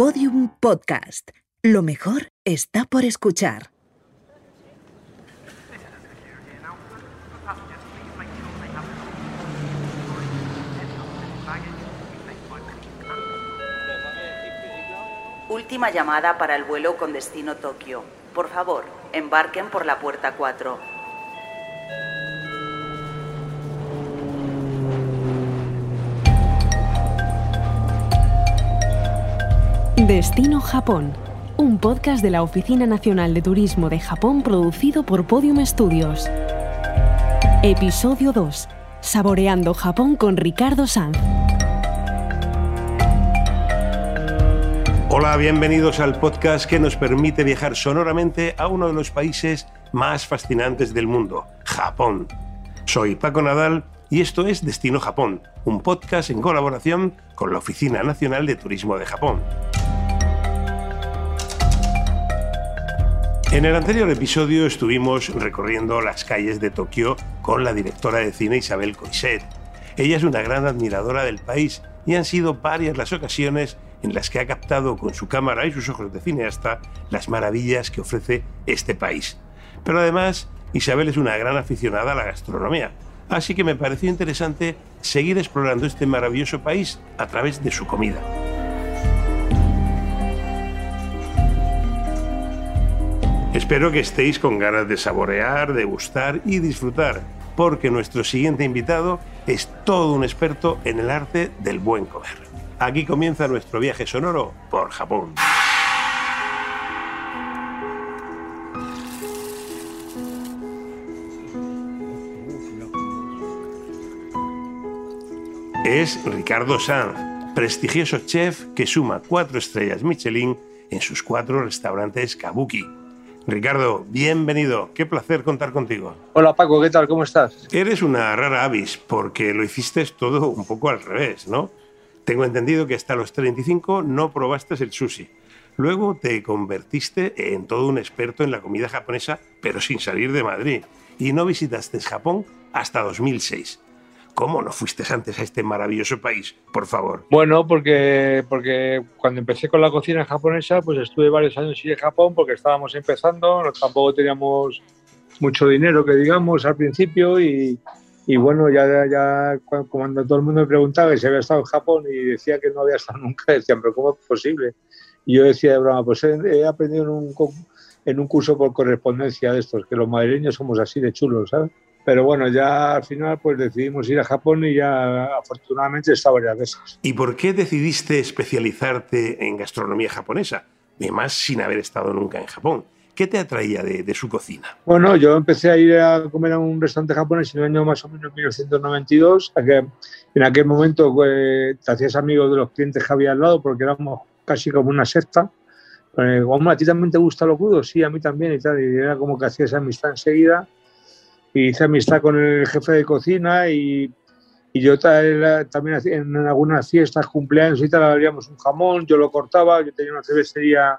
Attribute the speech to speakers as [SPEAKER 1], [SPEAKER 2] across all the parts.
[SPEAKER 1] Podium Podcast. Lo mejor está por escuchar.
[SPEAKER 2] Última llamada para el vuelo con destino Tokio. Por favor, embarquen por la puerta 4.
[SPEAKER 3] Destino Japón, un podcast de la Oficina Nacional de Turismo de Japón producido por Podium Studios. Episodio 2. Saboreando Japón con Ricardo Sanz.
[SPEAKER 4] Hola, bienvenidos al podcast que nos permite viajar sonoramente a uno de los países más fascinantes del mundo, Japón. Soy Paco Nadal y esto es Destino Japón, un podcast en colaboración con la Oficina Nacional de Turismo de Japón. En el anterior episodio estuvimos recorriendo las calles de Tokio con la directora de cine Isabel Coixet. Ella es una gran admiradora del país y han sido varias las ocasiones en las que ha captado con su cámara y sus ojos de cineasta las maravillas que ofrece este país. Pero además, Isabel es una gran aficionada a la gastronomía, así que me pareció interesante seguir explorando este maravilloso país a través de su comida. Espero que estéis con ganas de saborear, degustar y disfrutar, porque nuestro siguiente invitado es todo un experto en el arte del buen comer. Aquí comienza nuestro viaje sonoro por Japón. Es Ricardo Sanz, prestigioso chef que suma cuatro estrellas Michelin en sus cuatro restaurantes Kabuki Ricardo, bienvenido. Qué placer contar contigo.
[SPEAKER 5] Hola Paco, ¿qué tal? ¿Cómo estás?
[SPEAKER 4] Eres una rara avis porque lo hiciste todo un poco al revés, ¿no? Tengo entendido que hasta los 35 no probaste el sushi. Luego te convertiste en todo un experto en la comida japonesa, pero sin salir de Madrid. Y no visitaste Japón hasta 2006. ¿Cómo no fuiste antes a este maravilloso país, por favor?
[SPEAKER 5] Bueno, porque, porque cuando empecé con la cocina japonesa, pues estuve varios años en Japón porque estábamos empezando, tampoco teníamos mucho dinero, que digamos, al principio y, bueno, ya, ya cuando todo el mundo me preguntaba si había estado en Japón y decía que no había estado nunca, decían, pero ¿cómo es posible? Y yo decía de broma, pues he, he aprendido en un, en un curso por correspondencia de estos, que los madrileños somos así de chulos, ¿sabes? Pero bueno, ya al final pues decidimos ir a Japón y ya afortunadamente está varias veces.
[SPEAKER 4] ¿Y por qué decidiste especializarte en gastronomía japonesa? Además, sin haber estado nunca en Japón. ¿Qué te atraía de, su cocina?
[SPEAKER 5] Bueno, yo empecé a ir a comer a un restaurante japonés en el año más o menos 1992. Que en aquel momento pues, te hacías amigo de los clientes que había al lado porque éramos casi como una secta. Eh, ¿A ti también te gusta lo crudo? Sí, a mí también y tal. Y era como que hacías amistad enseguida hice amistad con el jefe de cocina y, y yo también en algunas fiestas, cumpleaños y tal, habríamos un jamón, yo lo cortaba, yo tenía una cervecería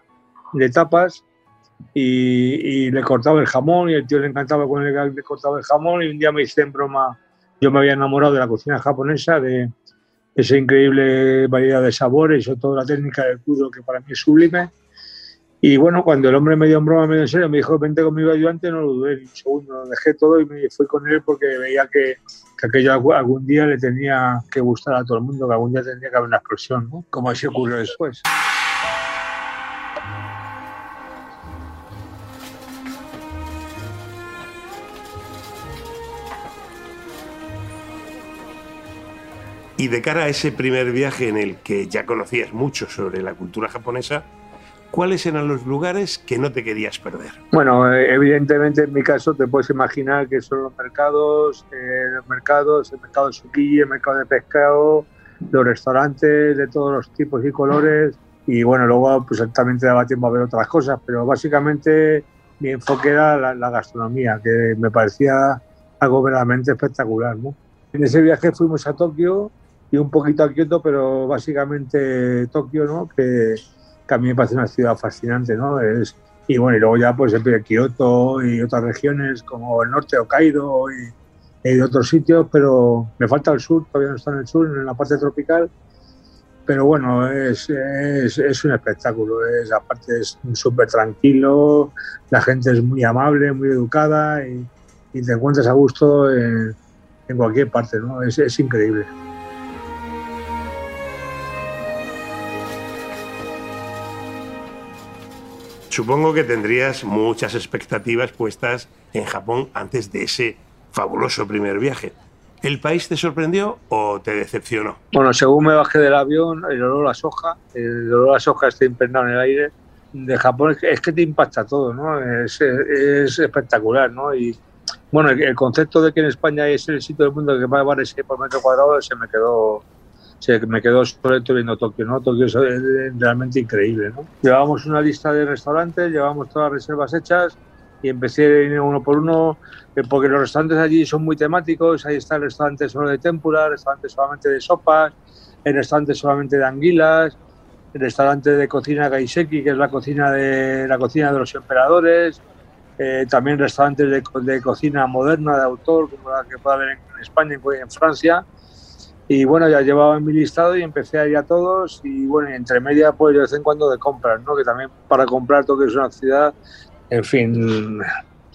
[SPEAKER 5] de tapas y, y, le cortaba el jamón y el tío le encantaba cuando le, cortaba el jamón y un día me hice en broma, yo me había enamorado de la cocina japonesa, de esa increíble variedad de sabores, sobre todo la técnica del crudo que para mí es sublime y bueno, cuando el hombre me dio en broma, medio en serio, me dijo, vente conmigo ayudante, no lo dudé ni un segundo, lo dejé todo y me fui con él porque veía que, que, aquello algún día le tenía que gustar a todo el mundo, que algún día tendría que haber una explosión, ¿no? como así ocurrió después.
[SPEAKER 4] Y de cara a ese primer viaje en el que ya conocías mucho sobre la cultura japonesa, ¿cuáles eran los lugares que no te querías perder?
[SPEAKER 5] Bueno, eh, evidentemente en mi caso te puedes imaginar que son los mercados, eh, los mercados, el mercado de suquilli, el mercado de pescado, los restaurantes de todos los tipos y colores y bueno, luego pues también te daba tiempo a ver otras cosas, pero básicamente mi enfoque era la, gastronomía, que me parecía algo verdaderamente espectacular. ¿no? En ese viaje fuimos a Tokio y un poquito a Kioto, pero básicamente Tokio, ¿no? que que a mí me parece una ciudad fascinante, ¿no? Es, y bueno, y luego ya pues el Kioto y otras regiones como el norte, Hokkaido y, y otros sitios, pero me falta el sur, todavía no está en el sur, en la parte tropical. pero bueno, es, es, un espectáculo. Es, aparte es súper tranquilo, la gente es muy amable, muy educada y, te encuentras a gusto en, en cualquier parte, ¿no? Es, es increíble.
[SPEAKER 4] Supongo que tendrías muchas expectativas puestas en Japón antes de ese fabuloso primer viaje. ¿El país te sorprendió o te decepcionó?
[SPEAKER 5] Bueno, según me bajé del avión, el olor a soja, el olor a soja está impregnado en el aire de Japón, es que te impacta todo, ¿no? Es, espectacular, ¿no? Y bueno, el, concepto de que en España es el sitio del mundo que más vale por metro cuadrado se me quedó se me quedó obsoleto viendo Tokio, ¿no? Tokio es realmente increíble, ¿no? Llevábamos una lista de restaurantes, llevábamos todas las reservas hechas y empecé uno por uno, eh, porque los restaurantes allí son muy temáticos, ahí está el restaurante solo de tempura, el restaurante solamente de sopas, el restaurante solamente de anguilas, el restaurante de cocina Gaiseki, que es la cocina de la cocina de los emperadores, eh, también restaurantes de, de, cocina moderna, de autor, como la que puede haber en España en Francia. Y bueno, ya llevaba en mi listado y empecé a ir a todos. Y bueno, entre media, pues de vez en cuando de compras, ¿no? Que también para comprar Tokio es una ciudad en fin,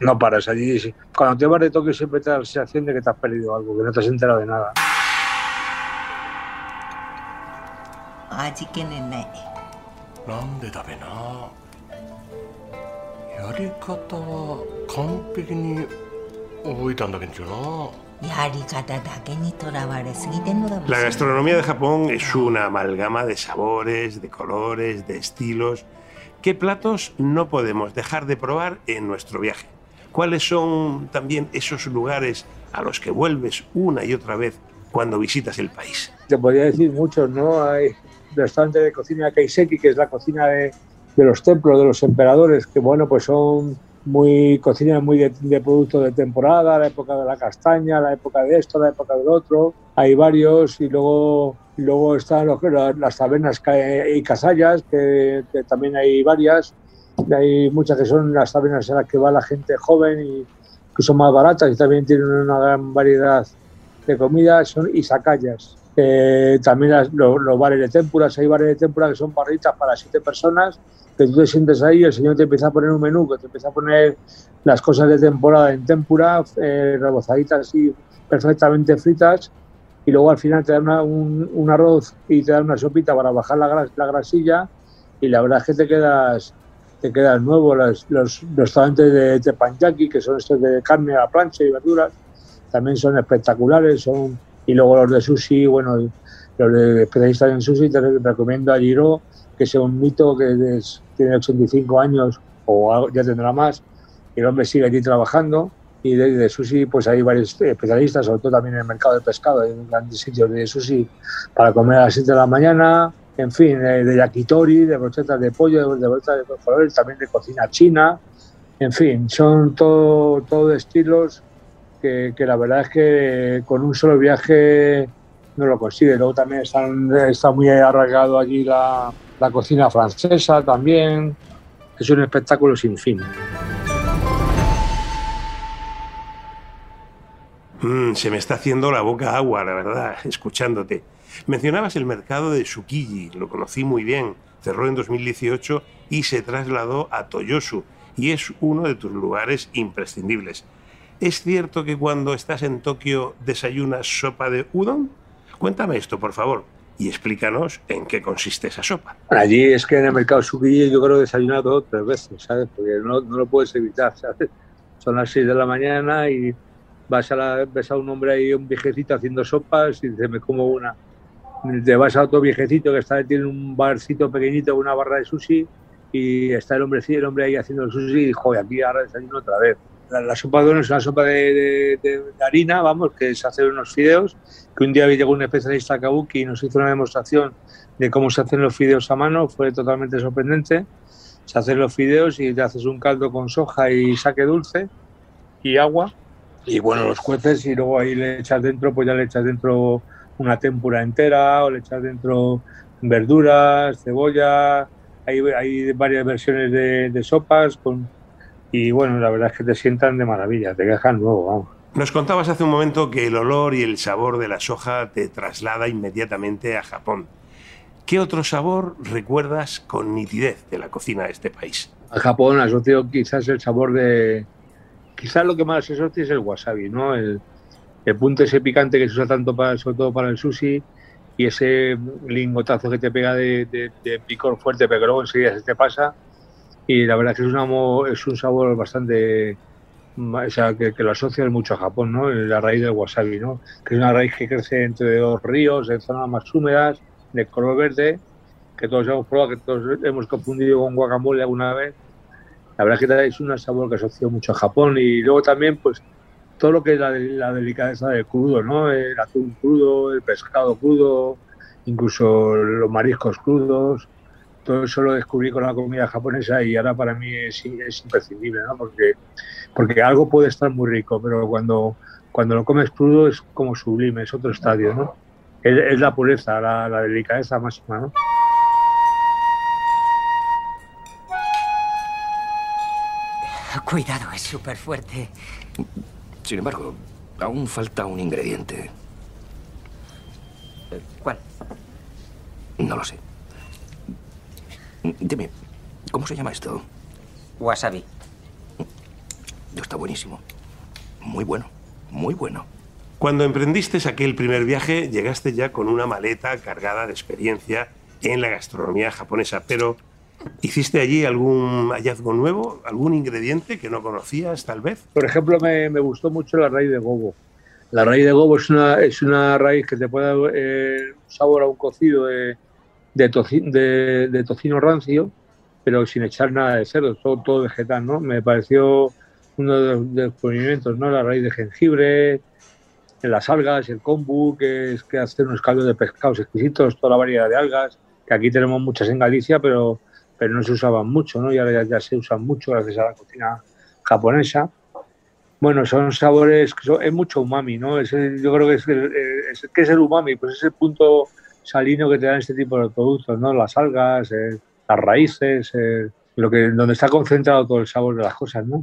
[SPEAKER 5] no paras allí. Cuando te vas de Tokio siempre te da la sensación de que te has perdido algo, que no te has enterado de nada.
[SPEAKER 4] La gastronomía de Japón es una amalgama de sabores, de colores, de estilos ¿Qué platos no podemos dejar de probar en nuestro viaje? ¿Cuáles son también esos lugares a los que vuelves una y otra vez cuando visitas el país?
[SPEAKER 5] Te podría decir muchos, ¿no? Hay restaurantes de cocina Kaiseki, que es la cocina de, los templos, de los emperadores, que bueno, pues son muy cocina muy de, de productos de temporada, la época de la castaña, la época de esto, la época del otro. Hay varios y luego Luego están las tabernas y casallas, que, también hay varias. Hay muchas que son las tabernas a las que va la gente joven y que son más baratas y también tienen una gran variedad de comidas. Son isakayas. también los, bares de témpuras, hay bares de témpura que son barritas para siete personas, que tú te sientes ahí y el señor te empieza a poner un menú, que te empieza a poner las cosas de temporada en témpura, eh, rebozaditas así perfectamente fritas y luego al final te dan un, arroz y te dan una sopita para bajar la, la grasilla y la verdad es que te quedas te quedas nuevo. Los, los restaurantes de teppanyaki, que son estos de carne a la plancha y verduras, también son espectaculares. son Y luego los de sushi, bueno, los de especialistas en sushi, te recomiendo a Giro, que es un mito que tiene 85 años o ya tendrá más, el hombre sigue allí trabajando y de, sushi pues hay varios especialistas, sobre todo también en el mercado de pescado, hay grandes sitios de sushi para comer a las 7 de la mañana, en fin, eh, de yakitori, de brochetas de pollo, de brochetas de colores, también de cocina china, en fin, son todo, todo estilos que, que, la verdad es que con un solo viaje no lo consigue. Luego también está muy arraigado allí la, la cocina francesa también, es un espectáculo sin fin.
[SPEAKER 4] Mm, se me está haciendo la boca agua, la verdad, escuchándote. Mencionabas el mercado de Tsukiji, lo conocí muy bien. Cerró en 2018 y se trasladó a Toyosu, y es uno de tus lugares imprescindibles. ¿Es cierto que cuando estás en Tokio desayunas sopa de udon? Cuéntame esto, por favor, y explícanos en qué consiste esa sopa.
[SPEAKER 5] Allí es que en el mercado Tsukiji yo creo desayunado tres veces, ¿sabes? Porque no, no lo puedes evitar, ¿sabes? Son las 6 de la mañana y vas a la, ves a un hombre ahí, un viejecito haciendo sopas y dice, me como una. Te vas a otro viejecito que está, tiene un barcito pequeñito, una barra de sushi y está el hombre, el hombre ahí haciendo el sushi y joder, aquí ahora desayuno otra vez. La, sopa de es una sopa de, harina, vamos, que es hacer unos fideos, que un día llegó un especialista a Kabuki y nos hizo una demostración de cómo se hacen los fideos a mano, fue totalmente sorprendente. Se hacen los fideos y te haces un caldo con soja y saque dulce y agua y bueno, los jueces y luego ahí le echas dentro, pues ya le echas dentro una tempura entera o le echas dentro verduras, cebolla, hay, hay varias versiones de, sopas con, y bueno, la verdad es que te sientan de maravilla, te dejan nuevo, vamos.
[SPEAKER 4] Nos contabas hace un momento que el olor y el sabor de la soja te traslada inmediatamente a Japón. ¿Qué otro sabor recuerdas con nitidez de la cocina de este país?
[SPEAKER 5] A Japón asocio quizás el sabor de... Quizás lo que más asocio es el wasabi, ¿no? El, el punto ese picante que se usa tanto para, sobre todo para el sushi y ese lingotazo que te pega de, de, picor fuerte, pero que luego enseguida se te pasa. Y la verdad es que es, una, es un sabor bastante. O sea, que, lo asocias mucho a Japón, ¿no? La raíz del wasabi, ¿no? Que es una raíz que crece entre dos ríos, en zonas más húmedas, de color verde, que todos hemos probado, que todos hemos confundido con guacamole alguna vez. La verdad es que es un sabor que asocio mucho a Japón. Y luego también, pues, todo lo que es la, delicadeza del crudo, ¿no? El atún crudo, el pescado crudo, incluso los mariscos crudos. Todo eso lo descubrí con la comida japonesa y ahora para mí es, es imprescindible, ¿no? Porque, porque algo puede estar muy rico, pero cuando, cuando lo comes crudo es como sublime, es otro estadio, ¿no? Es, la pureza, la, la delicadeza máxima, ¿no?
[SPEAKER 6] Cuidado, es súper fuerte.
[SPEAKER 7] Sin embargo, aún falta un ingrediente.
[SPEAKER 6] ¿Cuál?
[SPEAKER 7] No lo sé. Dime, ¿cómo se llama esto?
[SPEAKER 6] Wasabi.
[SPEAKER 7] Está buenísimo. Muy bueno, muy bueno.
[SPEAKER 4] Cuando emprendiste aquel primer viaje, llegaste ya con una maleta cargada de experiencia en la gastronomía japonesa, pero ¿Hiciste allí algún hallazgo nuevo, algún ingrediente que no conocías tal vez?
[SPEAKER 5] Por ejemplo, me, me gustó mucho la raíz de gobo. La raíz de gobo es una, es una raíz que te puede dar eh, sabor a un cocido de, de, tocino, de, tocino rancio, pero sin echar nada de cerdo, todo, todo vegetal, ¿no? Me pareció uno de los descubrimientos, ¿no? La raíz de jengibre, las algas, el kombu, que es que hace unos caldos de pescados exquisitos, toda la variedad de algas, que aquí tenemos muchas en Galicia, pero pero no se usaban mucho, ¿no? Y ahora ya, se usan mucho gracias a la cocina japonesa. Bueno, son sabores, es mucho umami, ¿no? yo creo que es, el, es, ¿qué es el umami? Pues es el punto salino que te dan este tipo de productos, ¿no? Las algas, eh, las raíces, eh, lo que, donde está concentrado todo el sabor de las cosas, ¿no?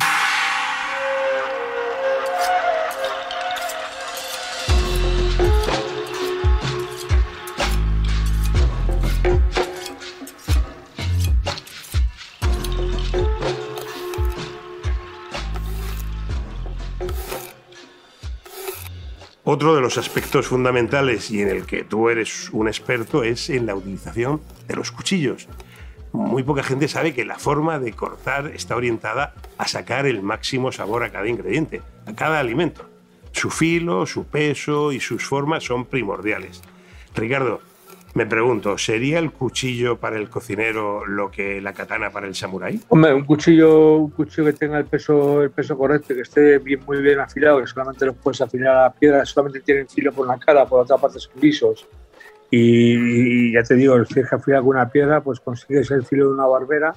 [SPEAKER 4] Los aspectos fundamentales y en el que tú eres un experto es en la utilización de los cuchillos. Muy poca gente sabe que la forma de cortar está orientada a sacar el máximo sabor a cada ingrediente, a cada alimento. Su filo, su peso y sus formas son primordiales. Ricardo, me pregunto, ¿sería el cuchillo para el cocinero lo que la katana para el samurái?
[SPEAKER 5] Hombre, un cuchillo, un cuchillo que tenga el peso, el peso correcto, que esté bien, muy bien afilado, que solamente lo puedes afilar a la piedra, solamente tienen filo por la cara, por otra parte son lisos. Y, ya te digo, si es que afilar con una piedra, pues consigues el filo de una barbera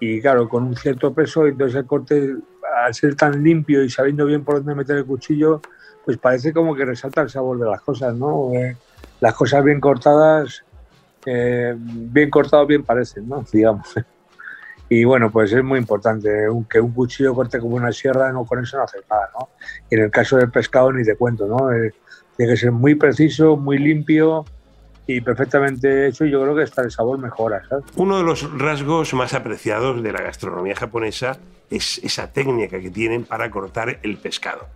[SPEAKER 5] y claro, con un cierto peso, entonces el corte, al ser tan limpio y sabiendo bien por dónde meter el cuchillo, pues parece como que resalta el sabor de las cosas, ¿no? Eh, las cosas bien cortadas, eh, bien cortado bien parecen, ¿no? Digamos. Y bueno, pues es muy importante que un cuchillo corte como una sierra, no con eso no hace nada, ¿no? Y en el caso del pescado ni te cuento, ¿no? Eh, tiene que ser muy preciso, muy limpio y perfectamente hecho y yo creo que hasta el sabor mejora, ¿sabes?
[SPEAKER 4] Uno de los rasgos más apreciados de la gastronomía japonesa es esa técnica que tienen para cortar el pescado.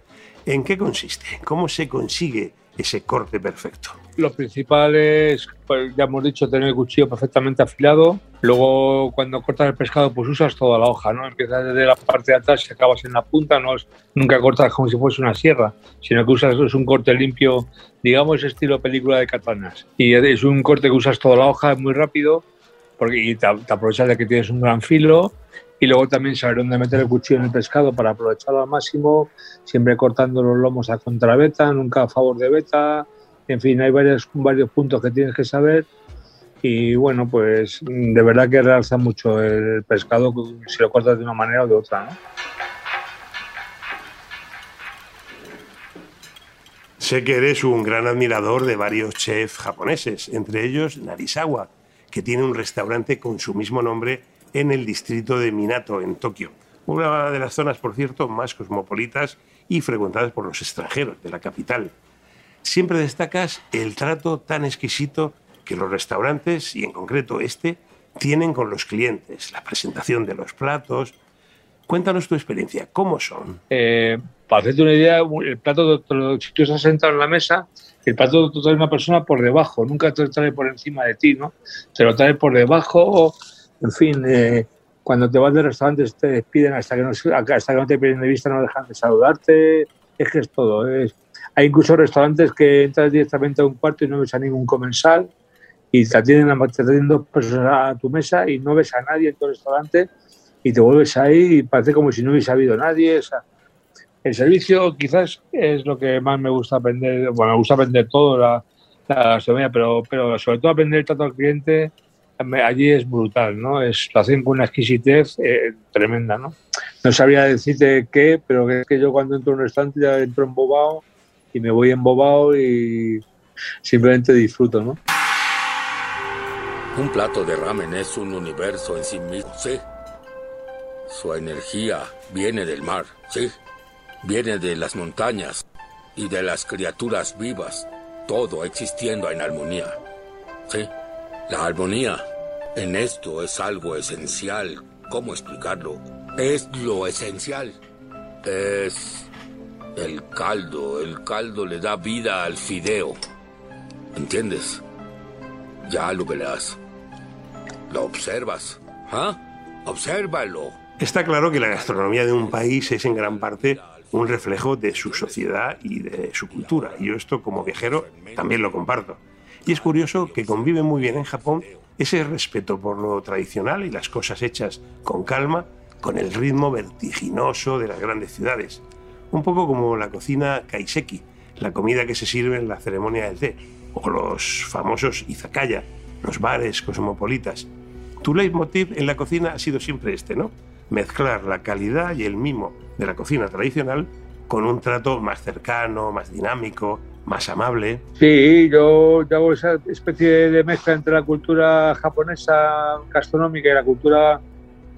[SPEAKER 4] ¿En qué consiste? ¿Cómo se consigue ese corte perfecto?
[SPEAKER 5] Lo principal es, pues, ya hemos dicho, tener el cuchillo perfectamente afilado. Luego, cuando cortas el pescado, pues usas toda la hoja, ¿no? Empiezas desde la parte de atrás y acabas en la punta. No es, nunca cortas como si fuese una sierra, sino que usas es un corte limpio, digamos, estilo película de katanas. Y es un corte que usas toda la hoja, muy rápido, porque te aprovechas de que tienes un gran filo y luego también saber dónde meter el cuchillo en el pescado para aprovecharlo al máximo, siempre cortando los lomos a contrabeta, nunca a favor de beta, en fin, hay varios, varios puntos que tienes que saber y bueno, pues de verdad que realza mucho el pescado si lo cortas de una manera o de otra.
[SPEAKER 4] Sé que eres un gran admirador de varios chefs japoneses, entre ellos Narisawa, que tiene un restaurante con su mismo nombre en el distrito de Minato, en Tokio. Una de las zonas, por cierto, más cosmopolitas y frecuentadas por los extranjeros de la capital. Siempre destacas el trato tan exquisito que los restaurantes, y en concreto este, tienen con los clientes, la presentación de los platos. Cuéntanos tu experiencia, ¿cómo son?
[SPEAKER 5] Eh, para hacerte una idea, el plato, si tú estás sentado en la mesa, el plato te trae una persona por debajo, nunca te lo trae por encima de ti, ¿no? Te lo trae por debajo, en fin, eh, cuando te vas de restaurantes te despiden hasta que, no, hasta que no te piden de vista, no dejan de saludarte, es que es todo. hay incluso restaurantes que entras directamente a un cuarto y no ves a ningún comensal y te atienden, atienden dos personas a tu mesa y no ves a nadie en tu restaurante y te vuelves ahí y parece como si no hubiese habido nadie. El servicio quizás es lo que más me gusta aprender, bueno, me gusta aprender todo, la, la pero, pero sobre todo aprender el trato al cliente allí es brutal, ¿no? Es, lo hacen con una exquisitez eh, tremenda, ¿no? No sabría decirte qué, pero es que yo cuando entro en un restaurante ya entro embobado y me voy embobado y simplemente disfruto, ¿no?
[SPEAKER 8] Un plato de ramen es un universo en sí mismo, sí. Su energía viene del mar, sí. Viene de las montañas y de las criaturas vivas, todo existiendo en armonía. Sí, la armonía en esto es algo esencial. ¿Cómo explicarlo? Es lo esencial. Es el caldo. El caldo le da vida al fideo. ¿Entiendes? Ya lo verás. Lo observas. ¿Ah? Obsérvalo.
[SPEAKER 4] Está claro que la gastronomía de un país es en gran parte un reflejo de su sociedad y de su cultura. Y yo esto como viajero también lo comparto. Y es curioso que convive muy bien en Japón ese respeto por lo tradicional y las cosas hechas con calma, con el ritmo vertiginoso de las grandes ciudades. Un poco como la cocina kaiseki, la comida que se sirve en la ceremonia del té, o los famosos izakaya, los bares cosmopolitas. Tu leitmotiv en la cocina ha sido siempre este, ¿no? Mezclar la calidad y el mimo de la cocina tradicional con un trato más cercano, más dinámico, más amable.
[SPEAKER 5] Sí, yo, hago esa especie de mezcla entre la cultura japonesa gastronómica y la cultura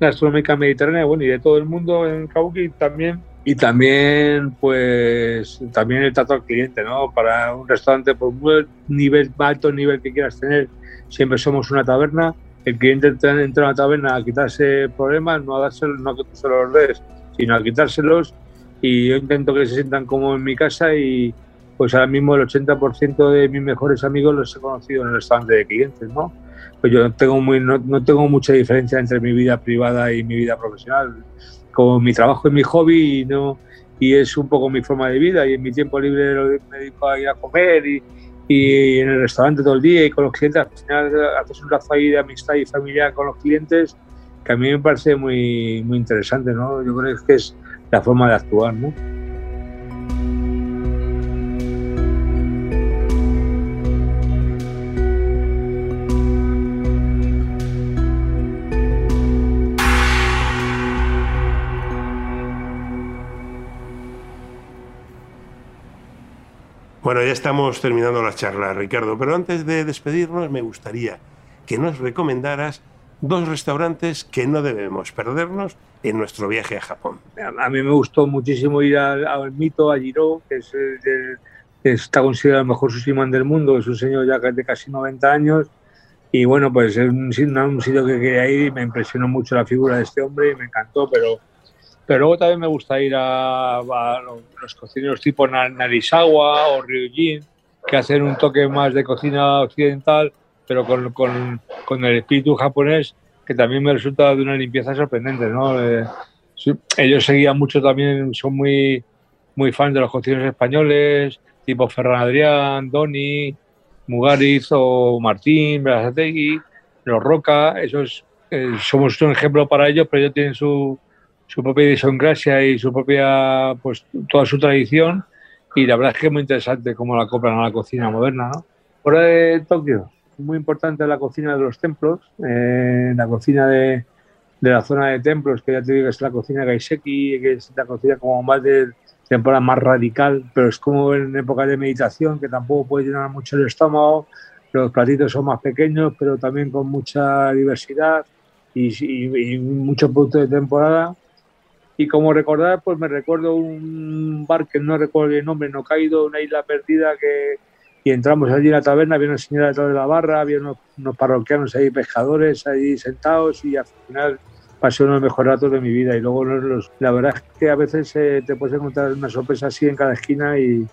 [SPEAKER 5] gastronómica mediterránea, bueno, y de todo el mundo en Kabuki también. Y también, pues, también el trato al cliente, ¿no? Para un restaurante, por muy nivel, alto nivel que quieras tener, siempre somos una taberna. El cliente entra, a una taberna a quitarse problemas, no a dárselo, no a que tú se los des, sino a quitárselos. Y yo intento que se sientan como en mi casa y, pues ahora mismo el 80% de mis mejores amigos los he conocido en el restaurante de clientes, ¿no? Pues yo tengo muy, no, tengo mucha diferencia entre mi vida privada y mi vida profesional. Como mi trabajo es mi hobby y no y es un poco mi forma de vida y en mi tiempo libre me dedico a ir a comer y, y en el restaurante todo el día y con los clientes al final haces un lazo ahí de amistad y familia con los clientes que a mí me parece muy, muy interesante, ¿no? Yo creo que es la forma de actuar, ¿no?
[SPEAKER 4] Bueno, ya estamos terminando la charla, Ricardo, pero antes de despedirnos me gustaría que nos recomendaras dos restaurantes que no debemos perdernos en nuestro viaje a Japón.
[SPEAKER 5] A mí me gustó muchísimo ir al, mito, a Jiro, que es está considerado el mejor sushi del mundo, es un señor ya de casi 90 años. Y bueno, pues es un, un sitio que quería ir y me impresionó mucho la figura de este hombre y me encantó, pero pero luego también me gusta ir a, los cocineros tipo Narisawa o Ryujin, que hacen un toque más de cocina occidental, pero con, con, con el espíritu japonés, que también me resulta de una limpieza sorprendente. ¿no? Eh, ellos seguían mucho también, son muy, muy fans de los cocineros españoles, tipo Ferran Adrián, Doni, Mugariz o Martín, Berazategui, los Roca, esos eh, somos un ejemplo para ellos, pero ellos tienen su, su propia idiosincrasia y su propia, pues toda su tradición. Y la verdad es que es muy interesante cómo la acoplan a la cocina moderna. ¿no? De Tokio, muy importante la cocina de los templos, eh, la cocina de, de, la zona de templos, que ya te digo que es la cocina Gaiseki, que es la cocina como más de temporada más radical, pero es como en época de meditación, que tampoco puede llenar mucho el estómago, los platitos son más pequeños, pero también con mucha diversidad y, y, y mucho producto de temporada y como recordar, pues me recuerdo un bar que no recuerdo el nombre, no caído, una isla perdida que, y entramos allí en la taberna, había una señora detrás de la barra, había unos, unos parroquianos ahí, pescadores ahí sentados y al final pasé uno de los mejores ratos de mi vida y luego los, la verdad es que a veces eh, te puedes encontrar una sorpresa así en cada esquina y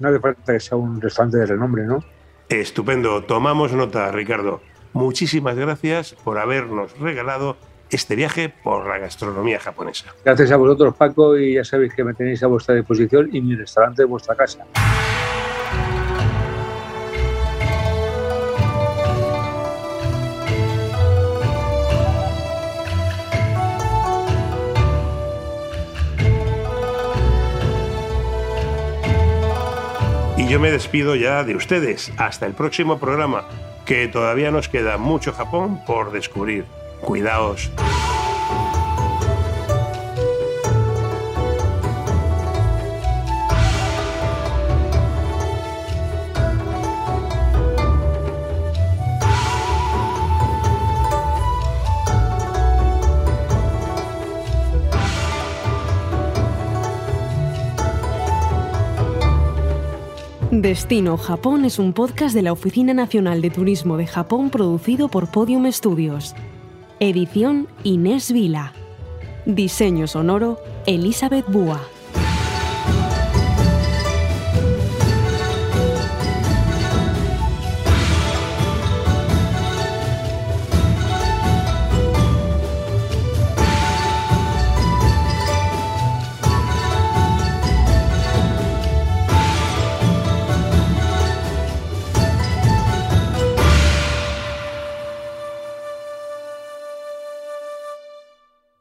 [SPEAKER 5] no hace falta que sea un restaurante de renombre, ¿no?
[SPEAKER 4] Estupendo, tomamos nota, Ricardo. Muchísimas gracias por habernos regalado este viaje por la gastronomía japonesa.
[SPEAKER 5] Gracias a vosotros, Paco, y ya sabéis que me tenéis a vuestra disposición y mi restaurante de vuestra casa.
[SPEAKER 4] Y yo me despido ya de ustedes. Hasta el próximo programa, que todavía nos queda mucho Japón por descubrir. Cuidaos.
[SPEAKER 3] Destino Japón es un podcast de la Oficina Nacional de Turismo de Japón producido por Podium Studios. Edición Inés Vila. Diseño sonoro Elizabeth Búa.